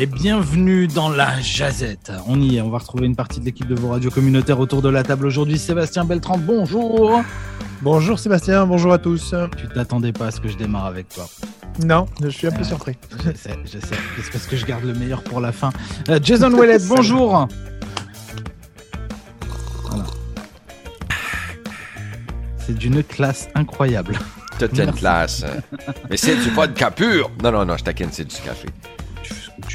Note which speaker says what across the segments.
Speaker 1: et bienvenue dans la Jazette. On y est, on va retrouver une partie de l'équipe de vos radios communautaires autour de la table aujourd'hui. Sébastien Beltran, bonjour.
Speaker 2: Bonjour Sébastien, bonjour à tous.
Speaker 1: Tu t'attendais pas à ce que je démarre avec toi
Speaker 2: Non, je suis un peu
Speaker 1: Euh,
Speaker 2: surpris.
Speaker 1: Je sais, je sais. C'est parce que je garde le meilleur pour la fin? Euh, Jason Wallet, bonjour. Voilà. C'est d'une classe incroyable.
Speaker 3: Toute une classe. Mais c'est du vodka pur. Non, non, non, je taquine, c'est du café.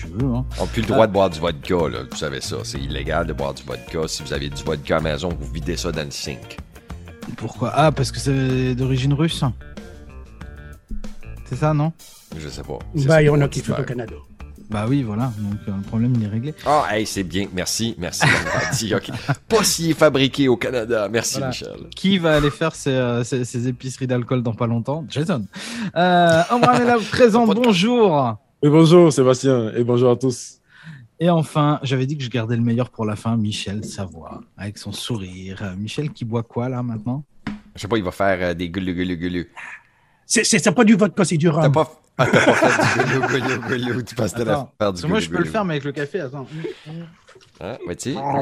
Speaker 1: Tu veux. Hein.
Speaker 3: On n'a plus le droit de boire du vodka, là. Vous savez ça. C'est illégal de boire du vodka. Si vous avez du vodka à la maison, vous videz ça dans le sink.
Speaker 1: Pourquoi? Ah, parce que c'est d'origine russe. C'est ça, non?
Speaker 3: Je sais pas.
Speaker 4: Bah, il y en a qui
Speaker 3: de
Speaker 4: font au. Canada.
Speaker 1: Bah oui, voilà. Donc euh, le problème, il est réglé.
Speaker 3: Ah, hey, c'est bien. Merci, merci dit. OK. Pas est fabriqué au Canada. Merci,
Speaker 1: Voilà.
Speaker 3: Michel.
Speaker 1: Qui va aller faire ses, euh, ses- ses épiceries d'alcool dans pas longtemps? Jason. Euh, Omar est là, présent, bonjour.
Speaker 5: Et bonjour Sébastien et bonjour à tous.
Speaker 1: Et enfin, j'avais dit que je gardais le meilleur pour la fin, Michel Savoie, avec son sourire. Euh, Michel qui boit quoi là maintenant?
Speaker 3: Je sais pas, il va faire euh, des gulu gulu gulu.
Speaker 4: C'est c'est- c'est pas du vodka, c'est du
Speaker 3: T'as
Speaker 4: rhum.
Speaker 3: pas, ah, t'as pas fait du gulu gulu gulu. Tu que t'allais
Speaker 1: Attends,
Speaker 3: faire du
Speaker 1: moi je peux le faire mais avec le café, attends.
Speaker 3: Hein, vois-tu? Ah,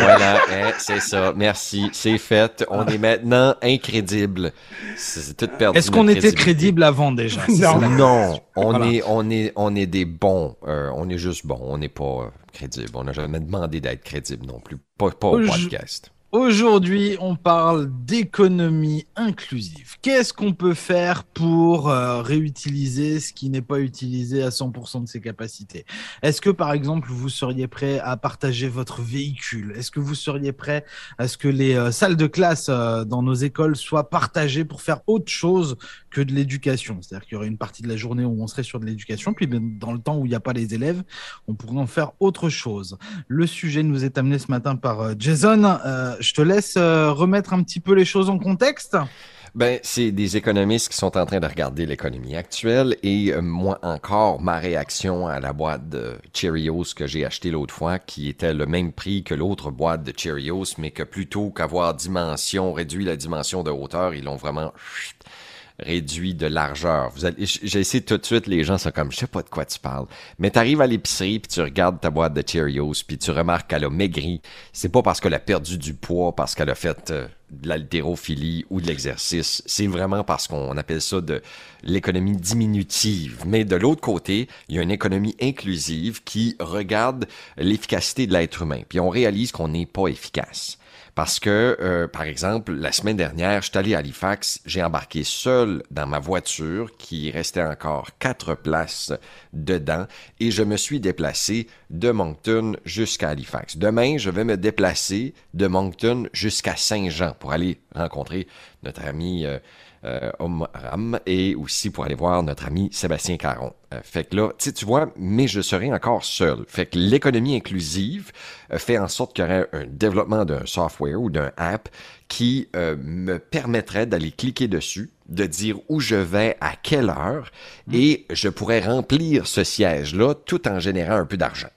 Speaker 3: voilà, hein, c'est ça. Merci, c'est fait. On est maintenant incrédible. C'est tout perdu.
Speaker 1: Est-ce qu'on était crédible avant déjà?
Speaker 4: Non.
Speaker 1: la-
Speaker 3: Non, on
Speaker 1: Voilà.
Speaker 3: est, on est, on est des bons. euh, on est juste bons. On n'est pas euh, crédible. On n'a jamais demandé d'être crédible non plus. Pas, pas au
Speaker 1: Je-
Speaker 3: podcast.
Speaker 1: Aujourd'hui, on parle d'économie inclusive. Qu'est-ce qu'on peut faire pour euh, réutiliser ce qui n'est pas utilisé à 100% de ses capacités? Est-ce que, par exemple, vous seriez prêt à partager votre véhicule? Est-ce que vous seriez prêt à ce que les euh, salles de classe euh, dans nos écoles soient partagées pour faire autre chose que de l'éducation? C'est-à-dire qu'il y aurait une partie de la journée où on serait sur de l'éducation, puis dans le temps où il n'y a pas les élèves, on pourrait en faire autre chose. Le sujet nous est amené ce matin par Jason. Je te laisse euh, remettre un petit peu les choses en contexte.
Speaker 3: Ben, c'est des économistes qui sont en train de regarder l'économie actuelle et euh, moi encore, ma réaction à la boîte de Cheerios que j'ai acheté l'autre fois, qui était le même prix que l'autre boîte de Cheerios, mais que plutôt qu'avoir dimension, réduit la dimension de hauteur, ils l'ont vraiment réduit de largeur. Vous allez, j'ai essayé tout de suite, les gens sont comme, je sais pas de quoi tu parles. Mais t'arrives à l'épicerie, puis tu regardes ta boîte de Cheerios, puis tu remarques qu'elle a maigri. C'est pas parce qu'elle a perdu du poids, parce qu'elle a fait euh, de l'haltérophilie ou de l'exercice. C'est vraiment parce qu'on appelle ça de l'économie diminutive. Mais de l'autre côté, il y a une économie inclusive qui regarde l'efficacité de l'être humain. Puis on réalise qu'on n'est pas efficace. Parce que, euh, par exemple, la semaine dernière, je suis allé à Halifax, j'ai embarqué seul dans ma voiture qui restait encore quatre places dedans et je me suis déplacé de Moncton jusqu'à Halifax. Demain, je vais me déplacer de Moncton jusqu'à Saint-Jean pour aller rencontrer notre ami euh, Omram et aussi pour aller voir notre ami Sébastien Caron. Euh, fait que là, tu vois, mais je serai encore seul. Fait que l'économie inclusive euh, fait en sorte qu'il y aurait un développement d'un software ou d'un app qui euh, me permettrait d'aller cliquer dessus, de dire où je vais, à quelle heure, et je pourrais remplir ce siège-là tout en générant un peu d'argent.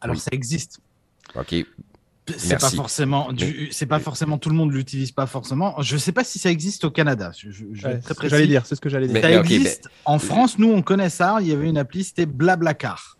Speaker 1: Alors
Speaker 3: Oui.
Speaker 1: ça existe.
Speaker 3: OK?
Speaker 1: C'est pas forcément, du- c'est pas forcément tout le monde l'utilise pas forcément. Je sais pas si ça existe au Canada. Je, je-
Speaker 2: Ouais,
Speaker 1: très.
Speaker 2: J'allais dire, c'est ce que j'allais dire.
Speaker 3: Mais-
Speaker 1: Ça existe. En France, nous on connaît ça. Il y avait une appli, c'était Blablacar.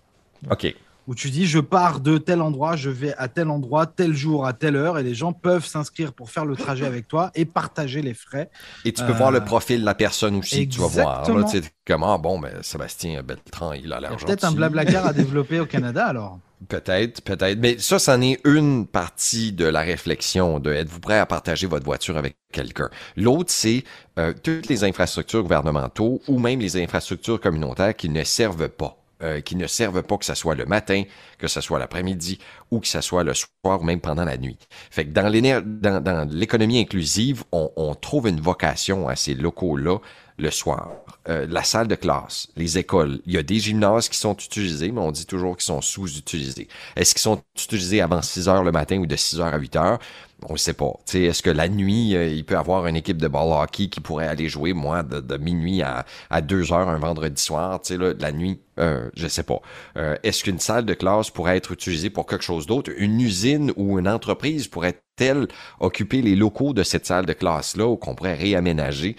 Speaker 3: OK.
Speaker 1: où tu dis je pars de tel endroit, je vais à tel endroit, tel jour, à telle heure, et les gens peuvent s'inscrire pour faire le trajet avec toi et partager les frais.
Speaker 3: Et tu peux
Speaker 1: Euh,
Speaker 3: voir le profil de la personne aussi que tu vas voir. Là, tu sais, comme, ah bon, ben, Sébastien Beltran, il a l'argent.
Speaker 1: peut-être un Blablacar à développer au Canada alors.
Speaker 3: Peut-être, peut-être. Mais ça, c'en est une partie de la réflexion de êtes-vous prêt à partager votre voiture avec quelqu'un? L'autre, c'est euh, toutes les infrastructures gouvernementaux ou même les infrastructures communautaires qui ne servent pas. Euh, qui ne servent pas que ce soit le matin, que ce soit l'après-midi ou que ce soit le soir ou même pendant la nuit. Fait que dans l'économie inclusive, on, on trouve une vocation à ces locaux-là le soir. Euh, la salle de classe, les écoles, il y a des gymnases qui sont utilisés, mais on dit toujours qu'ils sont sous-utilisés. Est-ce qu'ils sont utilisés avant 6 heures le matin ou de 6 heures à 8 heures? On ne sait pas. Est-ce que la nuit, euh, il peut avoir une équipe de ball hockey qui pourrait aller jouer, moi, de, minuit à, à 2 heures un vendredi soir, là, la nuit, euh, je sais pas. Euh, est-ce qu'une salle de classe pourrait être utilisée pour quelque chose d'autre? Une usine ou une entreprise pourrait-elle occuper les locaux de cette salle de classe-là ou qu'on pourrait réaménager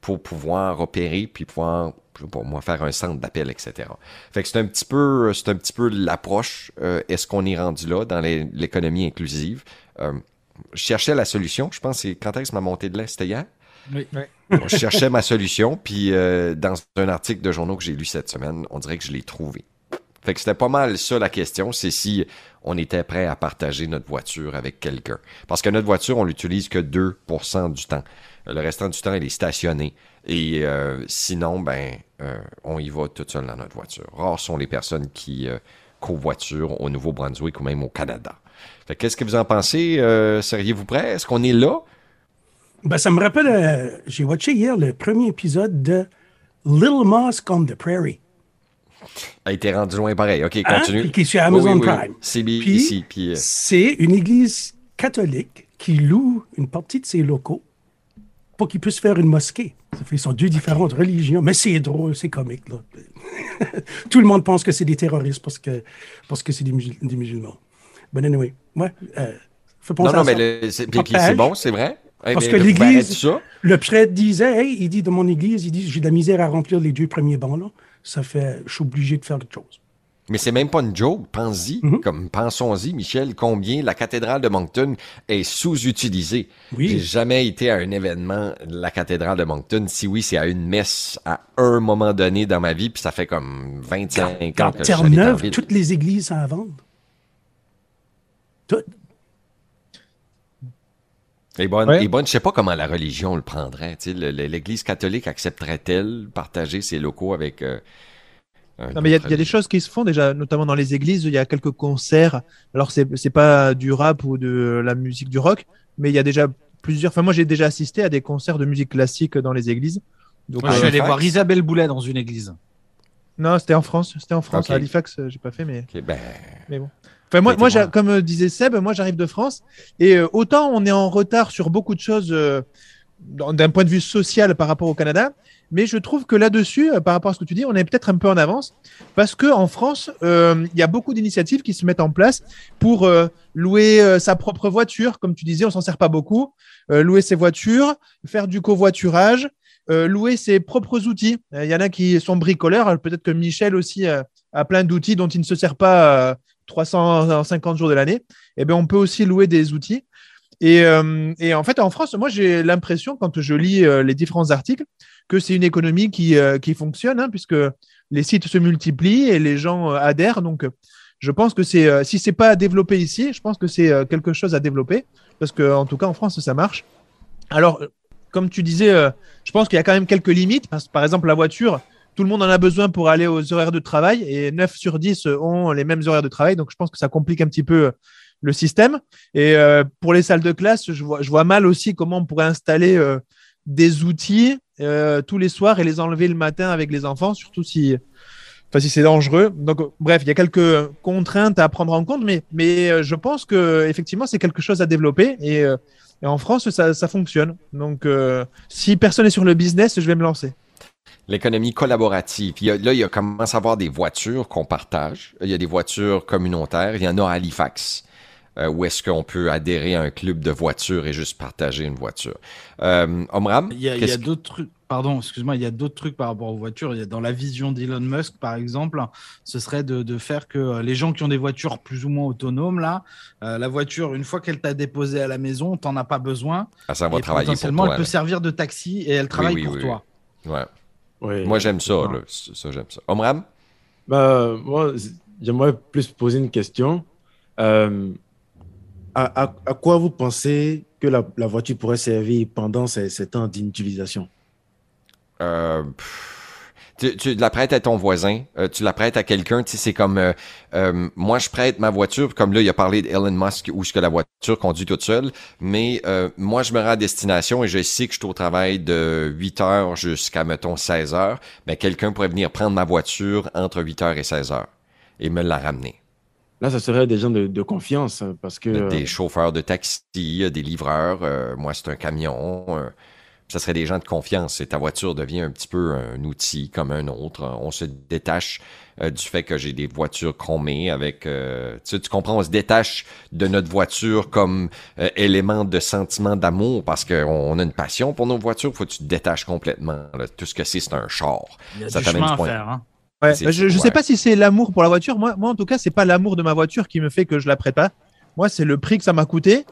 Speaker 3: pour pouvoir opérer puis pouvoir pour moi faire un centre d'appel, etc. Fait que c'est un petit peu, c'est un petit peu l'approche. Est-ce qu'on est rendu là dans l'économie inclusive? Je cherchais la solution. Je pense c'est quand est-ce que ma montée de lait, c'était hier?
Speaker 1: Oui.
Speaker 3: je cherchais ma solution, puis euh, dans un article de journaux que j'ai lu cette semaine, on dirait que je l'ai trouvé. Fait que c'était pas mal ça la question, c'est si on était prêt à partager notre voiture avec quelqu'un. Parce que notre voiture, on l'utilise que 2% du temps. Le restant du temps, elle est stationnée. Et euh, sinon, ben, euh, on y va tout seul dans notre voiture. Rares sont les personnes qui covoiturent au Nouveau-Brunswick ou même au Canada. Qu'est-ce que vous en pensez? Euh, seriez-vous prêt? Est-ce qu'on est là?
Speaker 4: Ben, ça me rappelle, euh, j'ai watché hier le premier épisode de Little Mosque on the Prairie.
Speaker 3: A été rendu loin pareil. OK, hein? continue.
Speaker 4: Qui est sur Amazon Prime.
Speaker 3: C'est ici. Euh,
Speaker 4: c'est une église catholique qui loue une partie de ses locaux pour qu'ils puissent faire une mosquée. Ça fait, sont deux différentes religions, mais c'est drôle, c'est comique. Là. Tout le monde pense que c'est des terroristes parce que parce que c'est des musulmans. But anyway, ouais, euh,
Speaker 3: non, non, mais c'est bon, c'est vrai.
Speaker 4: Parce que l'église, le prêtre disait, hey, il dit dans mon église, il dit, j'ai de la misère à remplir les deux premiers bancs là. Ça fait, je suis obligé de faire quelque chose.
Speaker 3: Mais c'est même pas une joke. Pense-y, mm-hmm. comme pensons-y, Michel, combien la cathédrale de Moncton est sous-utilisée? Oui. J'ai jamais été à un événement de la cathédrale de Moncton. Si oui, c'est à une messe à un moment donné dans ma vie, puis ça fait comme 25 ans que
Speaker 4: Terre-Neuve, toutes les églises à vendre. Tout.
Speaker 3: Et bonne, et bonne, je sais pas comment la religion le prendrait. L'Église catholique accepterait-elle partager ses locaux avec. Euh,
Speaker 2: non, mais il y, a des choses qui se font déjà, notamment dans les églises. Il y a quelques concerts. Alors, c'est pas du rap ou de la musique du rock, mais il y a déjà plusieurs. Enfin, moi, j'ai déjà assisté à des concerts de musique classique dans les églises.
Speaker 1: Donc, je suis allé voir Isabelle Boulet dans une église.
Speaker 2: Non, c'était en France. C'était en France. À Halifax, j'ai pas fait, mais.
Speaker 3: Ben...
Speaker 2: Mais bon moi, moi comme euh, disait Seb, moi j'arrive de France et euh, autant on est en retard sur beaucoup de choses euh, d'un point de vue social par rapport au Canada, mais je trouve que là-dessus, par rapport à ce que tu dis, on est peut-être un peu en avance parce que en France, il y a beaucoup d'initiatives qui se mettent en place pour louer sa propre voiture, comme tu disais, on s'en sert pas beaucoup, louer ses voitures, faire du covoiturage. louer ses propres outils. Il y en a qui sont bricoleurs. Peut-être que Michel aussi a plein d'outils dont il ne se sert pas 350 jours de l'année, eh bien, on peut aussi louer des outils. Et, euh, et en fait, en France, moi, j'ai l'impression, quand je lis euh, les différents articles, que c'est une économie qui, euh, qui fonctionne, hein, puisque les sites se multiplient et les gens adhèrent. Donc, je pense que c'est, si c'est pas développé ici, je pense que c'est quelque chose à développer, parce que en tout cas, en France, ça marche. Alors, comme tu disais, je pense qu'il y a quand même quelques limites. Parce, par exemple, la voiture, tout le monde en a besoin pour aller aux horaires de travail et 9 sur 10 ont les mêmes horaires de travail. Donc, je pense que ça complique un petit peu le système. Et euh, pour les salles de classe, je vois, mal aussi comment on pourrait installer euh, des outils euh, tous les soirs et les enlever le matin avec les enfants, surtout si, enfin, si c'est dangereux. Donc, bref, il y a quelques contraintes à prendre en compte, mais, je pense que effectivement, c'est quelque chose à développer et, et en France, ça, ça fonctionne. Donc, si personne n'est sur le business, je vais me lancer.
Speaker 3: L'économie collaborative. là, il y a commence à avoir des voitures qu'on partage. Il y a des voitures communautaires. Il y en a à Halifax. Euh, où est-ce qu'on peut adhérer à un club de voitures et juste partager une voiture. Euh, Omram?
Speaker 1: Il y a, d'autres trucs. Pardon, excuse-moi, il y a d'autres trucs par rapport aux voitures. Il y a dans la vision d'Elon Musk, par exemple, ce serait de, faire que euh, les gens qui ont des voitures plus ou moins autonomes, là, euh, la voiture, une fois qu'elle t'a déposée à la maison, t'en as pas besoin.
Speaker 3: Ah, ça va travailler
Speaker 1: potentiellement, elle peut servir de taxi et elle travaille pour toi.
Speaker 3: Ouais. Moi, j'aime ça, Ça, j'aime ça. Omram?
Speaker 5: Bah, moi, j'aimerais plus poser une question. Euh, à, quoi vous pensez que la, voiture pourrait servir pendant ces, ces temps d'inutilisation?
Speaker 3: Euh, tu, la prêtes à ton voisin, euh, tu la prêtes à quelqu'un, tu sais, c'est comme euh, euh, moi je prête ma voiture, comme là il a parlé d'Elon Musk où ce que la voiture conduit toute seule, mais moi je me rends à destination et je sais que je suis au travail de 8 heures jusqu'à mettons 16 heures, mais quelqu'un pourrait venir prendre ma voiture entre 8 heures et 16 heures et me la ramener.
Speaker 5: Là, ça serait des gens de, confiance parce que.
Speaker 3: Des chauffeurs de taxi, des livreurs. moi, c'est un camion ça serait des gens de confiance et ta voiture devient un petit peu un outil comme un autre. On se détache euh, du fait que j'ai des voitures chromées avec... Euh, tu, tu, comprends, on se détache de notre voiture comme euh, élément de sentiment d'amour parce qu'on a une passion pour nos voitures. Faut que tu te détaches complètement. Tout ce que c'est, c'est un char.
Speaker 1: Il y a ça du chemin à faire. Hein.
Speaker 2: je ne sais pas si c'est l'amour pour la voiture. Moi, moi, en tout cas, c'est pas l'amour de ma voiture qui me fait que je la prête pas. Moi, c'est le prix que ça m'a coûté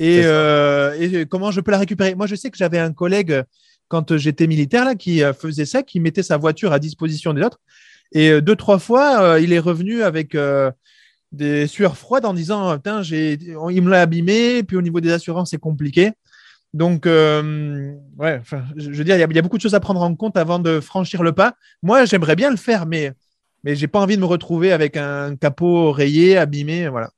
Speaker 2: euh, et, comment je peux la récupérer? Moi, je sais que j'avais un collègue quand j'étais militaire là qui euh, faisait ça, qui mettait sa voiture à disposition des autres. Et euh, deux trois fois, il est revenu avec des sueurs froides en disant Putain, j'ai, il me l'a abîmé. Puis au niveau des assurances, c'est compliqué. Donc, ouais, je veux dire, il y, a beaucoup de choses à prendre en compte avant de franchir le pas. Moi, j'aimerais bien le faire, mais mais j'ai pas envie de me retrouver avec un capot rayé, abîmé, voilà.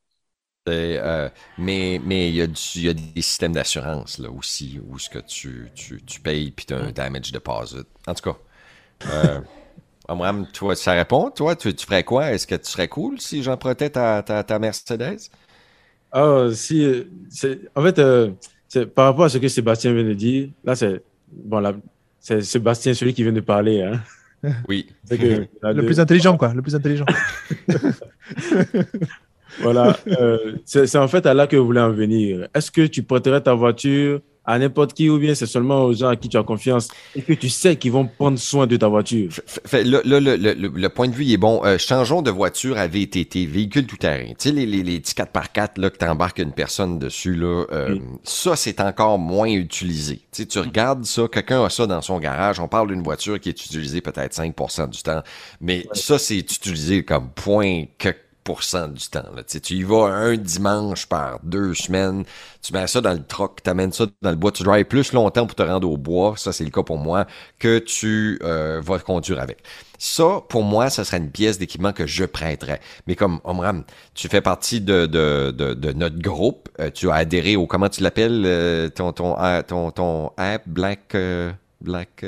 Speaker 3: Euh, mais mais il y, a des systèmes d'assurance là aussi où ce que tu, tu, tu payes puis tu as un damage deposit. En tout cas, euh, Amram, toi, ça répond. Toi, tu, tu ferais quoi? Est-ce que tu serais cool si j'empruntais ta, ta, ta, Mercedes?
Speaker 5: Ah, si. En fait, euh, par rapport à ce que Sébastien vient de dire, là, c'est. Bon, là, c'est Sébastien, celui qui vient de parler. Hein.
Speaker 3: Oui.
Speaker 2: le plus intelligent, quoi. Le plus intelligent.
Speaker 5: Voilà, euh, c'est en fait à là que vous voulez en venir. Est-ce que tu prêterais ta voiture à n'importe qui ou bien c'est seulement aux gens à qui tu as confiance et que tu sais qu'ils vont prendre soin de ta voiture?
Speaker 3: le, point de vue est bon. Euh, changeons de voiture à VTT, véhicule tout-terrain. Tu sais, les, les, les 4x4 là, que tu embarques une personne dessus, là, euh, ça, c'est encore moins utilisé. Tu sais, tu regardes ça, quelqu'un a ça dans son garage, on parle d'une voiture qui est utilisée peut-être 5% du temps, mais ça, c'est utilisé comme point que du temps. Là. Tu, y vas un dimanche par deux semaines, tu mets ça dans le truck, tu amènes ça dans le bois, tu drives plus longtemps pour te rendre au bois, ça c'est le cas pour moi, que tu euh, vas conduire avec. Ça, pour moi, ça serait une pièce d'équipement que je prêterais. Mais comme Omram, tu fais partie de, de, de, notre groupe, euh, tu as adhéré au, comment tu l'appelles, euh, ton, ton, ton, ton, app, Black, Black,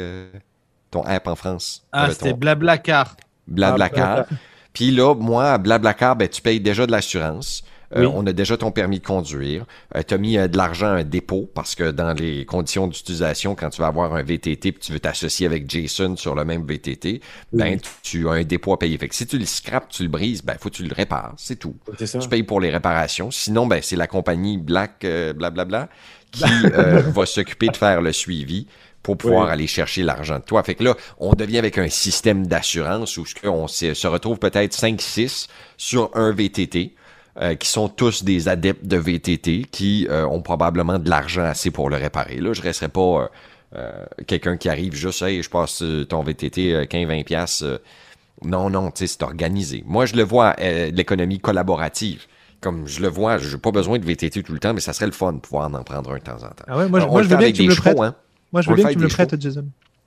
Speaker 3: ton app en France?
Speaker 1: Ah, c'était Blablacar.
Speaker 3: Blablacar. Puis là, moi, à Blablacar, ben, tu payes déjà de l'assurance. Euh, on a déjà ton permis de conduire. Euh, tu as mis euh, de l'argent à un dépôt parce que dans les conditions d'utilisation, quand tu vas avoir un VTT et tu veux t'associer avec Jason sur le même VTT, ben tu as un dépôt à payer. Fait que si tu le scrapes, tu le brises, ben faut que tu le répares, c'est tout. Tu payes pour les réparations. Sinon, ben c'est la compagnie Black blablabla qui va s'occuper de faire le suivi pour pouvoir aller chercher l'argent de toi. Fait que là, on devient avec un système d'assurance où on se retrouve peut-être 5-6 sur un VTT. Euh, qui sont tous des adeptes de VTT qui euh, ont probablement de l'argent assez pour le réparer. Là, je ne resterai pas euh, quelqu'un qui arrive juste, hey, je passe ton VTT 15-20 pièces. non, non, tu sais, c'est organisé. Moi, je le vois, l'économie collaborative comme je le vois, je n'ai pas besoin de VTT tout le temps, mais ça serait le fun de pouvoir en prendre un de temps en temps.
Speaker 2: Ah ouais, moi, moi je veux bien que tu me le Hein. Moi, je veux bien que tu me le prêtes, Jason.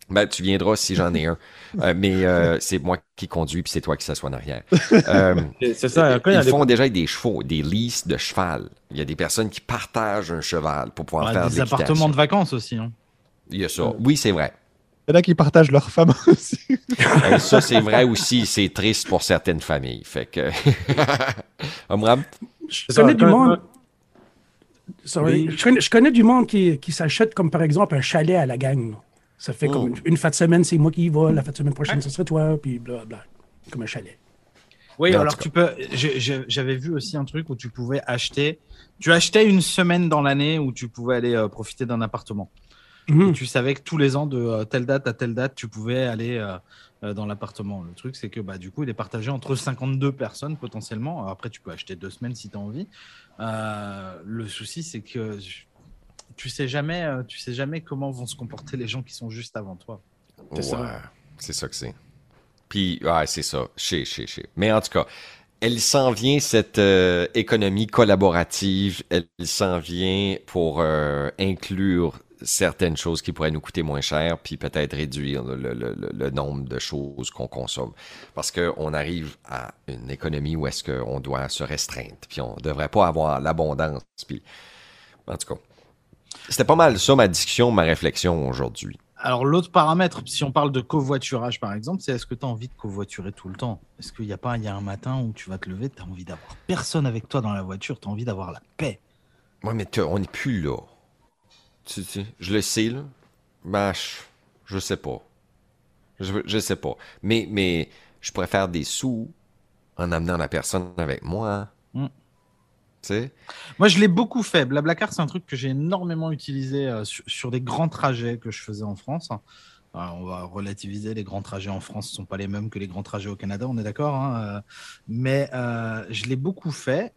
Speaker 3: Ben, tu viendras si j'en ai un. Euh, mais euh, c'est moi qui conduis, puis c'est toi qui s'assois en arrière. Euh,
Speaker 5: c'est ça.
Speaker 3: Ils font déjà avec des chevaux, des leases de cheval. Il y a des personnes qui partagent un cheval pour pouvoir faire des
Speaker 1: appartements de vacances aussi. Hein.
Speaker 3: Il y a ça. Oui, c'est vrai.
Speaker 2: Il y en a qui partagent leur femme aussi.
Speaker 3: ça, c'est vrai aussi. C'est triste pour certaines familles. Fait que. Omram?
Speaker 4: Je connais du monde. Je, connais, du monde qui, qui s'achète comme par exemple un chalet à la gang. Ça fait comme oh. une, fin de semaine, c'est moi qui y va, la fin de semaine prochaine, ce serait toi, puis blablabla. Comme un chalet.
Speaker 1: Oui, alors tu peux. J'avais vu aussi un truc où tu pouvais acheter. Tu achetais une semaine dans l'année où tu pouvais aller euh, profiter d'un appartement. Mhm. tu savais que tous les ans, de euh, telle date à telle date, tu pouvais aller euh, dans l'appartement. Le truc, c'est que bah, du coup, il est partagé entre 52 personnes potentiellement. après, tu peux acheter deux semaines si tu as envie. Euh, le souci, c'est que tu sais jamais, euh, tu sais jamais comment vont se comporter les gens qui sont juste avant toi.
Speaker 3: C'est ça. C'est ça que c'est. Puis, ouais, c'est ça. Chez, chez, chez. Mais en tout cas, elle s'en vient, cette euh, économie collaborative. Elle s'en vient pour inclure certaines choses qui pourraient nous coûter moins cher, puis peut-être réduire le, nombre de choses qu'on consomme. Parce qu'on arrive à une économie où est-ce qu'on doit se restreindre, puis on ne devrait pas avoir l'abondance. Puis... En tout cas, c'était pas mal ça ma discussion, ma réflexion aujourd'hui.
Speaker 1: Alors, l'autre paramètre, si on parle de covoiturage par exemple, c'est est-ce que tu as envie de covoiturer tout le temps? Est-ce qu'il n'y a pas il y a un matin où tu vas te lever, tu as envie d'avoir personne avec toi dans la voiture, tu as envie d'avoir la paix?
Speaker 3: Ouais, mais on n'est plus là. Tu, tu, je le sais, là. Ben, je, je sais pas. Je, je sais pas. Mais, mais je pourrais faire des sous en amenant la personne avec moi.
Speaker 1: Mm.
Speaker 3: Tu sais?
Speaker 1: Moi, je l'ai beaucoup fait. Blablacar, c'est un truc que j'ai énormément utilisé euh, sur, sur des grands trajets que je faisais en France. Euh, on va relativiser, les grands trajets en France ne sont pas les mêmes que les grands trajets au Canada, on est d'accord. hein, euh, mais euh, je l'ai beaucoup fait.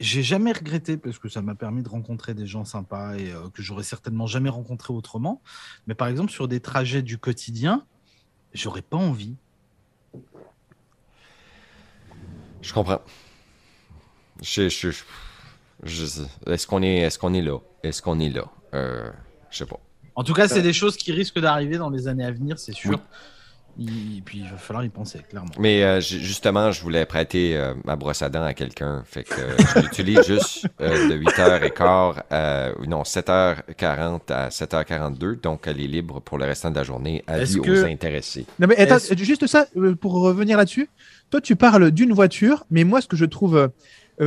Speaker 1: J'ai jamais regretté parce que ça m'a permis de rencontrer des gens sympas et euh, que j'aurais certainement jamais rencontré autrement. Mais par exemple, sur des trajets du quotidien, j'aurais pas envie.
Speaker 3: Je comprends. Je, je, je- je sais. Est-ce qu'on est, est-ce qu'on est là? Est-ce qu'on est là? Euh, je sais pas.
Speaker 1: En tout cas, c'est des choses qui risquent d'arriver dans les années à venir, c'est sûr. Et puis, il va falloir y penser, clairement.
Speaker 3: Mais euh, ju- justement, je voulais prêter euh, ma brosse à dents à quelqu'un. Fait que euh, je l'utilise juste euh, de 8h15 à, non, 7h40 à 7h42. Donc, elle est libre pour le restant de la journée.
Speaker 1: Est-ce
Speaker 3: Avis
Speaker 1: que-
Speaker 3: aux intéressés.
Speaker 2: Non, mais attends, juste ça, euh, pour revenir là-dessus. Toi, tu parles d'une voiture, mais moi, ce que je trouve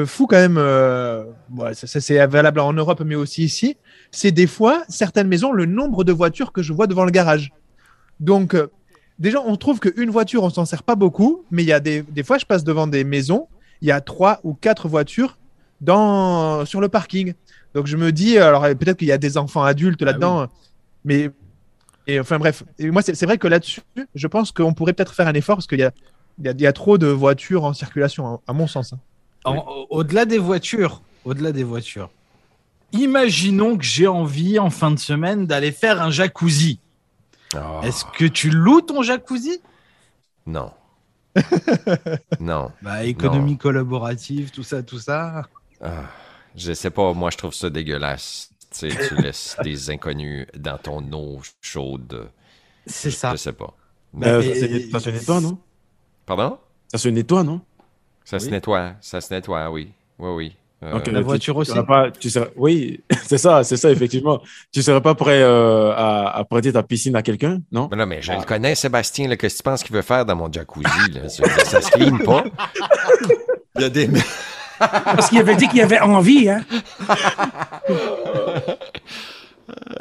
Speaker 2: fou quand même, euh, ouais, ça, ça, c'est valable en Europe, mais aussi ici, c'est des fois, certaines maisons, le nombre de voitures que je vois devant le garage. Donc, euh, déjà, on trouve qu'une voiture, on s'en sert pas beaucoup, mais il y a des, des fois, je passe devant des maisons, il y a trois ou quatre voitures dans, sur le parking. Donc, je me dis, alors peut-être qu'il y a des enfants adultes là-dedans, mais. Et enfin bref, et moi c'est c'est vrai que là-dessus, je pense qu'on pourrait peut-être faire un effort parce qu'il y a, il y, a, il y a trop de voitures en circulation, à, à mon sens. hein.
Speaker 1: Au-delà des voitures, au-delà des voitures, imaginons que j'ai envie en fin de semaine d'aller faire un jacuzzi.
Speaker 3: Ah,
Speaker 1: Est-ce que tu loues ton jacuzzi?
Speaker 3: Non. non.
Speaker 1: Bah, économie collaborative, tout ça, tout ça.
Speaker 3: Ah, je sais pas, moi je trouve ça dégueulasse. Tu sais, tu laisses des inconnus dans ton eau chaude.
Speaker 1: C'est
Speaker 3: Je-
Speaker 1: ça.
Speaker 3: Je sais pas.
Speaker 5: Euh,
Speaker 1: mais-
Speaker 5: ça, se, ça se nettoie, non?
Speaker 3: Pardon?
Speaker 5: Ça se nettoie, non?
Speaker 3: Ça se nettoie. Ça se nettoie, oui. Oui, oui. Euh,
Speaker 5: Donc,
Speaker 1: La
Speaker 5: euh, tu-
Speaker 1: voiture
Speaker 5: tu
Speaker 1: aussi.
Speaker 5: serais Pas, tu serais, oui, c'est ça, c'est ça, effectivement. Tu serais pas prêt euh, à, à prêter ta piscine à quelqu'un, non?
Speaker 3: Mais non, mais je le connais, Sébastien. là, Qu'est-ce que tu penses qu'il veut faire dans mon jacuzzi? Là? Ça, ça se clean pas. Il y a des.
Speaker 4: Parce qu'il avait dit qu'il avait envie, hein?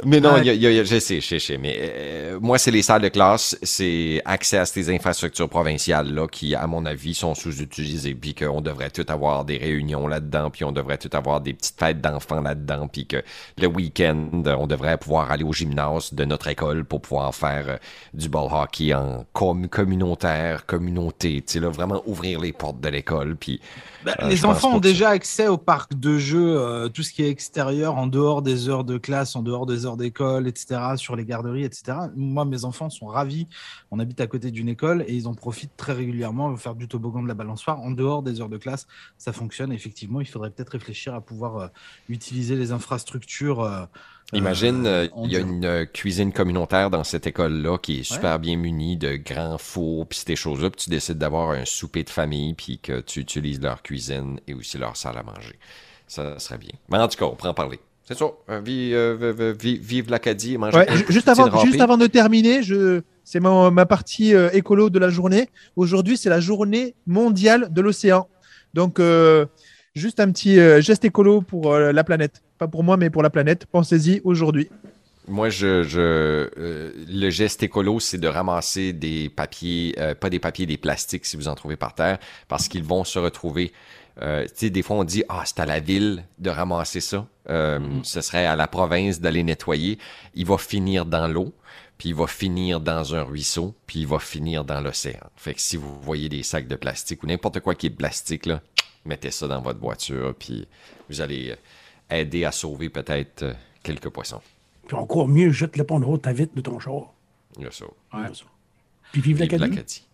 Speaker 3: Mais non, y a- il y a- je sais, je sais, je sais, mais euh, moi, c'est les salles de classe, c'est accès à ces infrastructures provinciales là qui, à mon avis, sont sous-utilisées, puis qu'on devrait tout avoir des réunions là-dedans, puis on devrait tout avoir des petites fêtes d'enfants là-dedans, puis que le week-end, on devrait pouvoir aller au gymnase de notre école pour pouvoir faire euh, du ball hockey en com- communautaire, communauté, tu sais, là, vraiment ouvrir les portes de l'école, puis
Speaker 1: Bah,
Speaker 3: Euh,
Speaker 1: les enfants ont
Speaker 3: ça-
Speaker 1: déjà accès au parc de jeux, tout ce qui est extérieur, en dehors des heures de classe, en dehors des heures d'école, etc., sur les garderies, etc. Moi, mes enfants sont ravis. On habite à côté d'une école et ils en profitent très régulièrement, vont faire du toboggan de la balançoire en dehors des heures de classe. Ça fonctionne. Effectivement, il faudrait peut-être réfléchir à pouvoir euh, utiliser les infrastructures. euh,
Speaker 3: Imagine,
Speaker 1: euh, on
Speaker 3: il y a une cuisine communautaire dans cette école-là qui est super bien munie de grands fours, puis ces choses-là, puis tu décides d'avoir un souper de famille, puis que tu utilises leur cuisine et aussi leur salle à manger. Ça serait bien. Mais en tout cas, on pourra en parler. C'est ça. Euh, euh, vi- vi- vi- vive l'Acadie
Speaker 2: Ouais, juste, avant, juste avant de terminer, je, c'est ma, ma partie euh, écolo de la journée. Aujourd'hui, c'est la journée mondiale de l'océan. Donc, euh, juste un petit geste écolo pour la planète. Pas pour moi, mais pour la planète. Pensez-y aujourd'hui.
Speaker 3: Moi, je, je euh, le geste écolo, c'est de ramasser des papiers, euh, pas des papiers, des plastiques si vous en trouvez par terre, parce qu'ils vont se retrouver. Euh, tu sais, des fois, on dit ah, c'est à la ville de ramasser ça. Euh, Ce serait à la province d'aller nettoyer. Il va finir dans l'eau, puis il va finir dans un ruisseau, puis il va finir dans l'océan. Fait que si vous voyez des sacs de plastique ou n'importe quoi qui est de plastique là, mettez ça dans votre voiture, puis vous allez euh, aider à sauver peut-être euh, quelques poissons.
Speaker 4: Puis encore mieux, jette-le pas en haut de ta vitre de ton char.
Speaker 3: Il y a ça.
Speaker 4: Puis
Speaker 3: vive
Speaker 4: l'Acadie.
Speaker 3: l'Acadie.